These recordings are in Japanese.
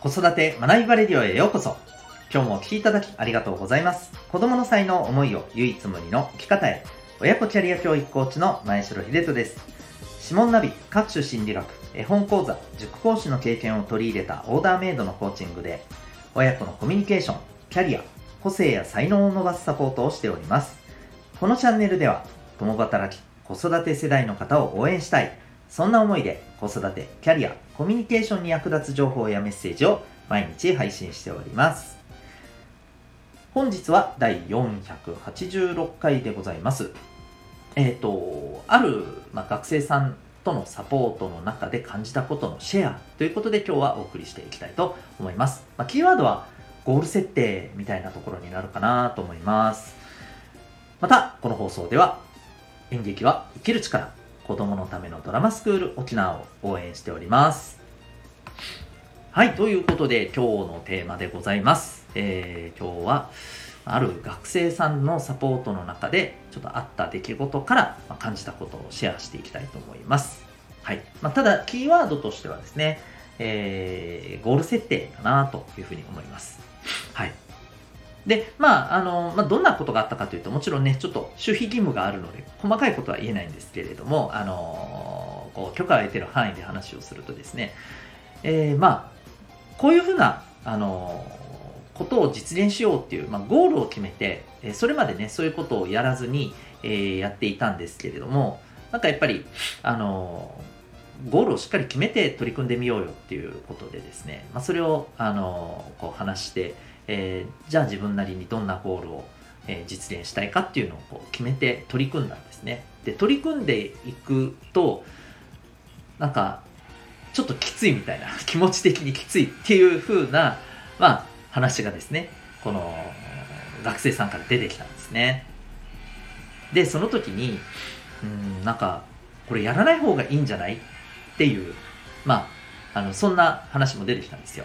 子育て学びバレディオへようこそ。今日もお聴きいただきありがとうございます。子供の才能思いを唯一無二の生き方へ。親子キャリア教育コーチの前城秀人です。指紋ナビ、各種心理学、絵本講座、塾講師の経験を取り入れたオーダーメイドのコーチングで、親子のコミュニケーション、キャリア、個性や才能を伸ばすサポートをしております。このチャンネルでは、共働き、子育て世代の方を応援したい、そんな思いで子育て、キャリア、コミュニケーションに役立つ情報やメッセージを毎日配信しております。本日は第486回でございます。えっ、ー、と、ある、ま、学生さんとのサポートの中で感じたことのシェアということで今日はお送りしていきたいと思います。ま、キーワードはゴール設定みたいなところになるかなと思います。また、この放送では演劇は生きる力子供のためのドラマスクール沖縄を応援しております。はい、ということで今日のテーマでございます。えー、今日はある学生さんのサポートの中でちょっとあった出来事から感じたことをシェアしていきたいと思います。はい。まあ、ただ、キーワードとしてはですね、えー、ゴール設定かなというふうに思います。はい。で、まあ、あの、まあ、どんなことがあったかというと、もちろんね、ちょっと守秘義務があるので、細かいことは言えないんですけれども、あの、こう、許可を得ている範囲で話をするとですね、えー、まあ、こういうふうな、あの、ことを実現しようっていう、まあ、ゴールを決めて、それまでね、そういうことをやらずに、えー、やっていたんですけれども、なんかやっぱり、あの、ゴールをしっかり決めて取り組んでみようよっていうことでですね、まあ、それを、あの、こう話して、えー、じゃあ自分なりにどんなゴールを、えー、実現したいかっていうのをこう決めて取り組んだんですね。で、取り組んでいくと、なんか、ちょっときついみたいな、気持ち的にきついっていう風な、まあ、話がですね、この学生さんから出てきたんですね。で、その時に、うん、なんか、これやらない方がいいんじゃないっていう、まあ、あの、そんな話も出てきたんですよ。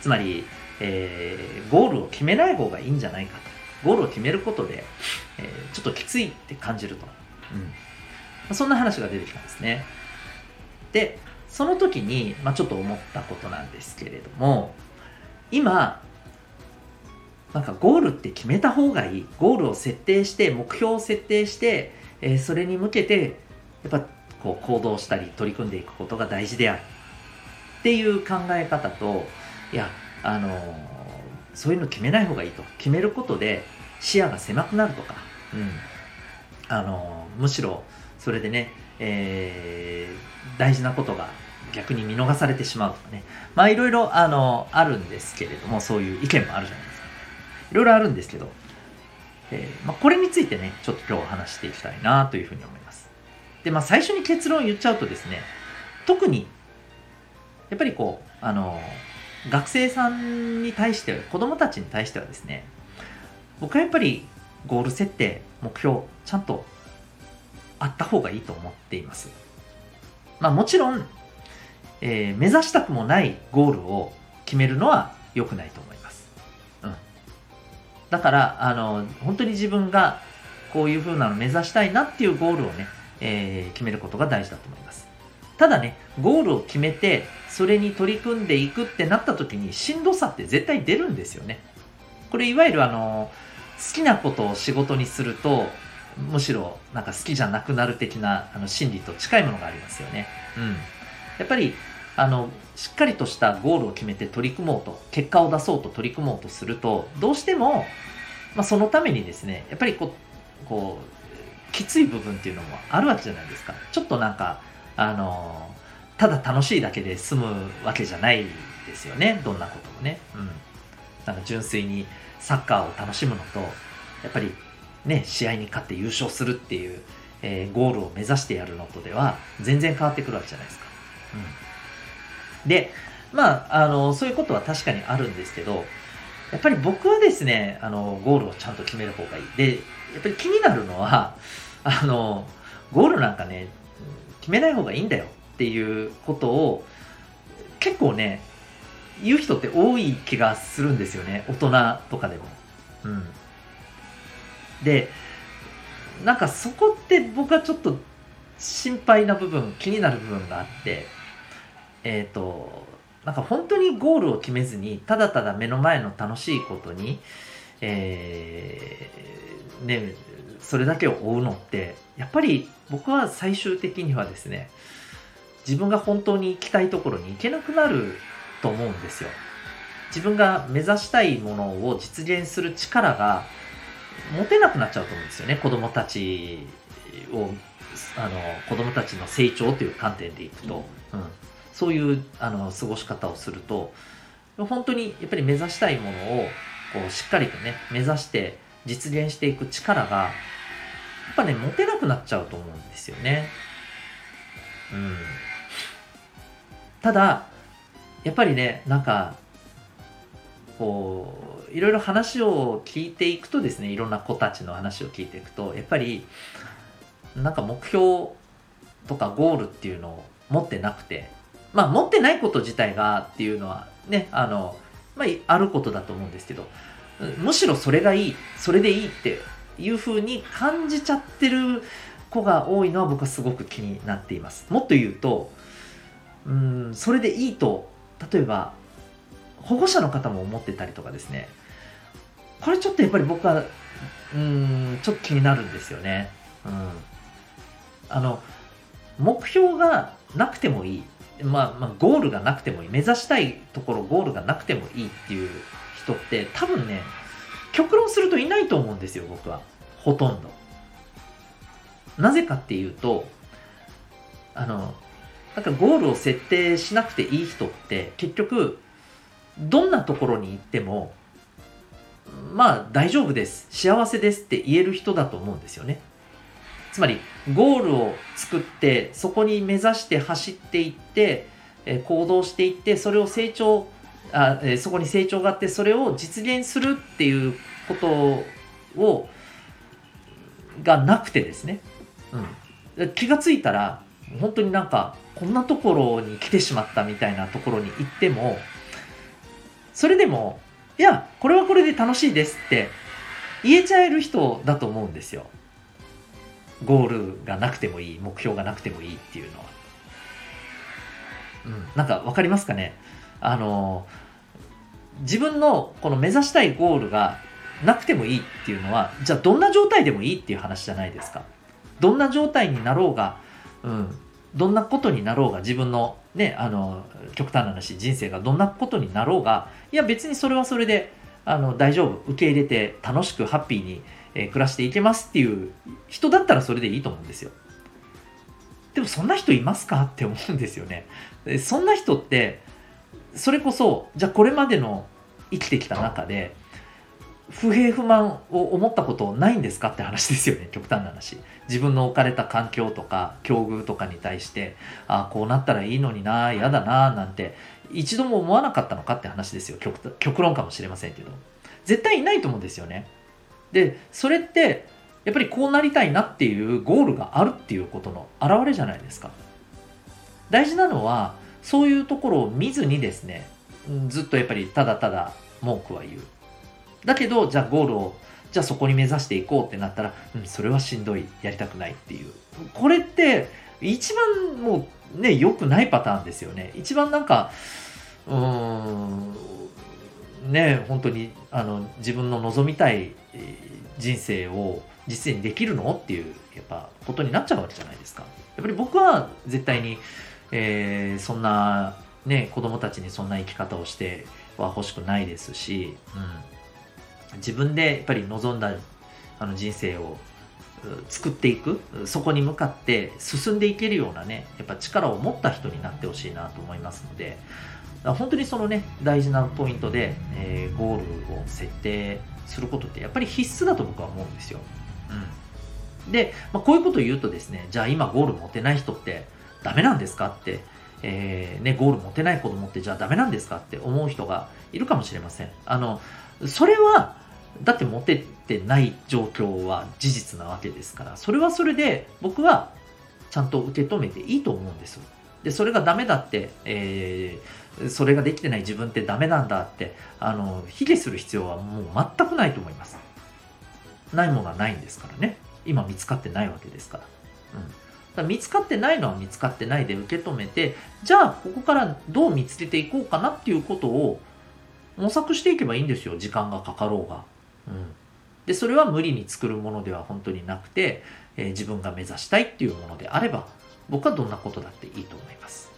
つまり、えー、ゴールを決めない方がいいんじゃないかと。ゴールを決めることで、えー、ちょっときついって感じると。うん。そんな話が出てきたんですね。で、その時に、まあ、ちょっと思ったことなんですけれども、今、なんかゴールって決めた方がいい。ゴールを設定して、目標を設定して、えー、それに向けて、やっぱこう行動したり取り組んでいくことが大事である。っていう考え方と、いや、あのそういうの決めない方がいいと。決めることで視野が狭くなるとか、うん、あのむしろそれでね、えー、大事なことが逆に見逃されてしまうとかね。まあいろいろあのあるんですけれどもそういう意見もあるじゃないですか。いろいろあるんですけど、えー、まあ、これについてねちょっと今日話していきたいなというふうに思います。でまあ最初に結論言っちゃうとですね特にやっぱりこうあの学生さんに対して子供たちに対してはですね僕はやっぱりゴール設定目標ちゃんとあった方がいいと思っています。まあもちろん、えー、目指したくもないゴールを決めるのは良くないと思います、うん、だからあの本当に自分がこういう風なの目指したいなっていうゴールをね、えー、決めることが大事だと思います。ただね、ゴールを決めて、それに取り組んでいくってなった時に、しんどさって絶対出るんですよね。これ、いわゆるあの、好きなことを仕事にすると、むしろなんか好きじゃなくなる的なあの心理と近いものがありますよね。うん。やっぱり、あの、しっかりとしたゴールを決めて取り組もうと、結果を出そうと取り組もうとすると、どうしても、まあ、そのためにですね、やっぱりこう、こう、きつい部分っていうのもあるわけじゃないですか。ちょっとなんか、あのただ楽しいだけで済むわけじゃないですよね。どんなこともね、うん、なんか純粋にサッカーを楽しむのとやっぱりね試合に勝って優勝するっていう、えー、ゴールを目指してやるのとでは全然変わってくるわけじゃないですか、うん、でまああのそういうことは確かにあるんですけどやっぱり僕はですねあのゴールをちゃんと決める方がいい。でやっぱり気になるのはあのゴールなんかね決めない方がいいんだよっていうことを結構ね言う人って多い気がするんですよね大人とかでも。うん、でなんかそこって僕はちょっと心配な部分気になる部分があってえっ、ー、となんか本当にゴールを決めずにただただ目の前の楽しいことに、えー、ねそれだけを追うのってやっぱり僕は最終的にはですね自分が本当に行きたいところに行けなくなると思うんですよ。自分が目指したいものを実現する力が持てなくなっちゃうと思うんですよね子供たちをあの子供たちの成長という観点でいくと、うん、そういうあの過ごし方をすると本当にやっぱり目指したいものをこうしっかりとね目指して実現していく力がやっぱね持てなくなっちゃうと思うんですよね。うん、ただやっぱりねなんかこういろいろ話を聞いていくとですねいろんな子たちの話を聞いていくとやっぱりなんか目標とかゴールっていうのを持ってなくてまあ持ってないこと自体がっていうのはねあの、まあ、あることだと思うんですけどむしろそれがいいそれでいいっていうふうに感じちゃってる子が多いのは僕はすごく気になっています。もっと言うとうんそれでいいと例えば保護者の方も思ってたりとかですね。これちょっとやっぱり僕はうんちょっと気になるんですよね。うん。あの目標がなくてもいい。まあ、まあ、ゴールがなくてもいい。目指したいところゴールがなくてもいいっていう人って多分ね極論するといないと思うんですよ僕は。ほとんど。なぜかっていうとあのなんかゴールを設定しなくていい人って結局どんなところに行ってもまあ大丈夫です。幸せですって言える人だと思うんですよね。つまりゴールを作ってそこに目指して走っていって行動していってそれを成長あそこに成長があってそれを実現するっていうことをがなくてですね、うん、気がついたら本当になんかこんなところに来てしまったみたいなところに行ってもそれでもいやこれはこれで楽しいですって言えちゃえる人だと思うんですよ。ゴールがなくてもいい目標がなくてもいいっていうのは、うん、なんか分かりますかね？あの自分のこの目指したいゴールがなくてもいいっていうのはじゃあどんな状態でもいいっていう話じゃないですかどんな状態になろうが、うん、どんなことになろうが自分のねあの極端な話人生がどんなことになろうがいや別にそれはそれであの大丈夫受け入れて楽しくハッピーにえ、暮らしていけますっていう人だったらそれでいいと思うんですよ。でもそんな人いますか？って思うんですよね。そんな人って、それこそ、じゃあこれまでの生きてきた中で、不平不満を思ったことないんですか？って話ですよね、極端な話。自分の置かれた環境とか、境遇とかに対して、ああ、こうなったらいいのにな、嫌だな、なんて、一度も思わなかったのかって話ですよ極。極論かもしれませんけど。絶対いないと思うんですよね。でそれってやっぱりこうなりたいなっていうゴールがあるっていうことの表れじゃないですか大事なのはそういうところを見ずにですねずっとやっぱりただただ文句は言う。だけどじゃあゴールをじゃあそこに目指していこうってなったら、うん、それはしんどいやりたくないっていう。これって一番もうね良くないパターンですよね。一番なんかうんね本当にあの自分の望みたい人生を実践できるのっていうやっぱことになっちゃうわけじゃないですか。やっぱり僕は絶対に、えー、そんなね子供たちにそんな生き方をしては欲しくないですし、うん、自分でやっぱり望んだあの人生を作っていくそこに向かって進んでいけるようなねやっぱ力を持った人になってほしいなと思いますので本当にそのね大事なポイントで、えー、ゴールを設定することってやっぱり必須だと僕は思うんですよ。うん、で、まあ、こういうことを言うとですねじゃあ今ゴール持てない人ってダメなんですかって、えー、ね、ゴール持てない子供ってじゃあダメなんですかって思う人がいるかもしれません。あのそれはだって持ててない状況は事実なわけですからそれはそれで僕はちゃんと受け止めていいと思うんです。でそれがダメだって、えーそれができてない自分ってダメなんだってあの卑下する必要はもう全くないと思いますないものはないんですからね今見つかってないわけですから、うん、見つかってないのは見つかってないで受け止めて、じゃあここからどう見つけていこうかなっていうことを模索していけばいいんですよ。時間がかかろうが。うん。で、それは無理に作るものでは本当になくて、えー、自分が目指したいっていうものであれば、僕はどんなことだっていいと思います。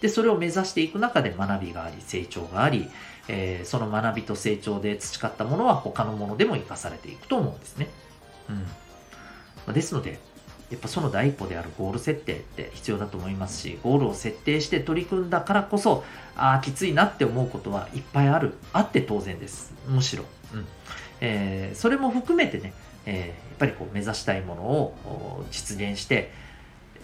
で、それを目指していく中で学びがあり、成長があり、えー、その学びと成長で培ったものは他のものでも活かされていくと思うんですね。うん。ですので、やっぱその第一歩であるゴール設定って必要だと思いますし、ゴールを設定して取り組んだからこそ、ああ、きついなって思うことはいっぱいある。あって当然です。むしろ。うん。えー、それも含めてね、えー、やっぱりこう目指したいものを実現して、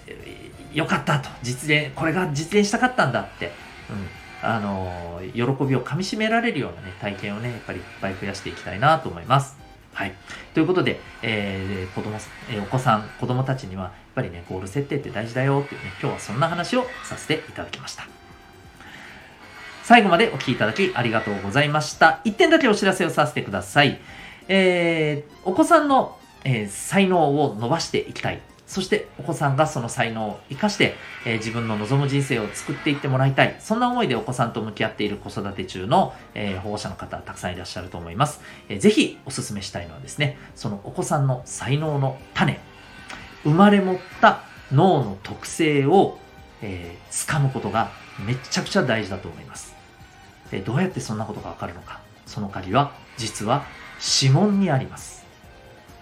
えー、よかったと、実現、これが実現したかったんだって、うん、あの喜びをかみしめられるようなね、体験をね、やっぱりいっぱい増やしていきたいなと思います。はい。ということで、えー、子供、えー、お子さん、子供たちには、やっぱりね、ゴール設定って大事だよっていうね、今日はそんな話をさせていただきました。最後までお聴きいただきありがとうございました。一点だけお知らせをさせてください。えー、お子さんの、えー、才能を伸ばしていきたい。そしてお子さんがその才能を活かして、えー、自分の望む人生を作っていってもらいたい。そんな思いでお子さんと向き合っている子育て中の、えー、保護者の方たくさんいらっしゃると思います。えー、ぜひお勧めしたいのはですね、そのお子さんの才能の種、生まれ持った脳の特性を、えー、掴むことがめちゃくちゃ大事だと思います。えどうやってそんなことがわかるのか。その鍵は実は指紋にあります。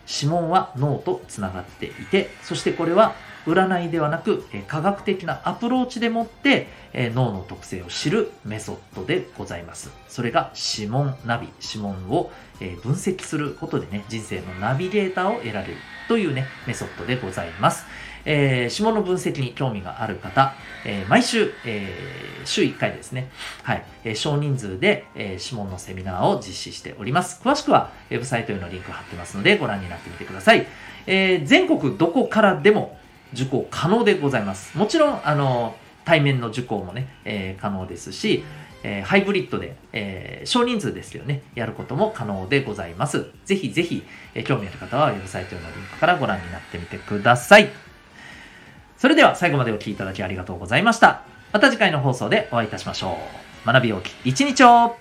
指紋は脳とつながっていて、そしてこれは占いではなく、え科学的なアプローチでもって、え脳の特性を知るメソッドでございます。それが指紋ナビ、指紋を、え分析することでね、人生のナビゲーターを得られるというね、メソッドでございます。えー、指紋の分析に興味がある方、えー、毎週、えー、週1回ですね、はい、えー、少人数で、えー、指紋のセミナーを実施しております。詳しくは、ウェブサイトへのリンク貼ってますので、ご覧になってみてください。えー、全国どこからでも受講可能でございます。もちろん、あの、対面の受講もね、えー、可能ですし、えー、ハイブリッドで、えー、少人数ですよね、やることも可能でございます。ぜひぜひ、えー、興味ある方はウェブサイトへのリンクからご覧になってみてください。それでは最後までお聴きいただきありがとうございました。また次回の放送でお会いいたしましょう。学びおき一日を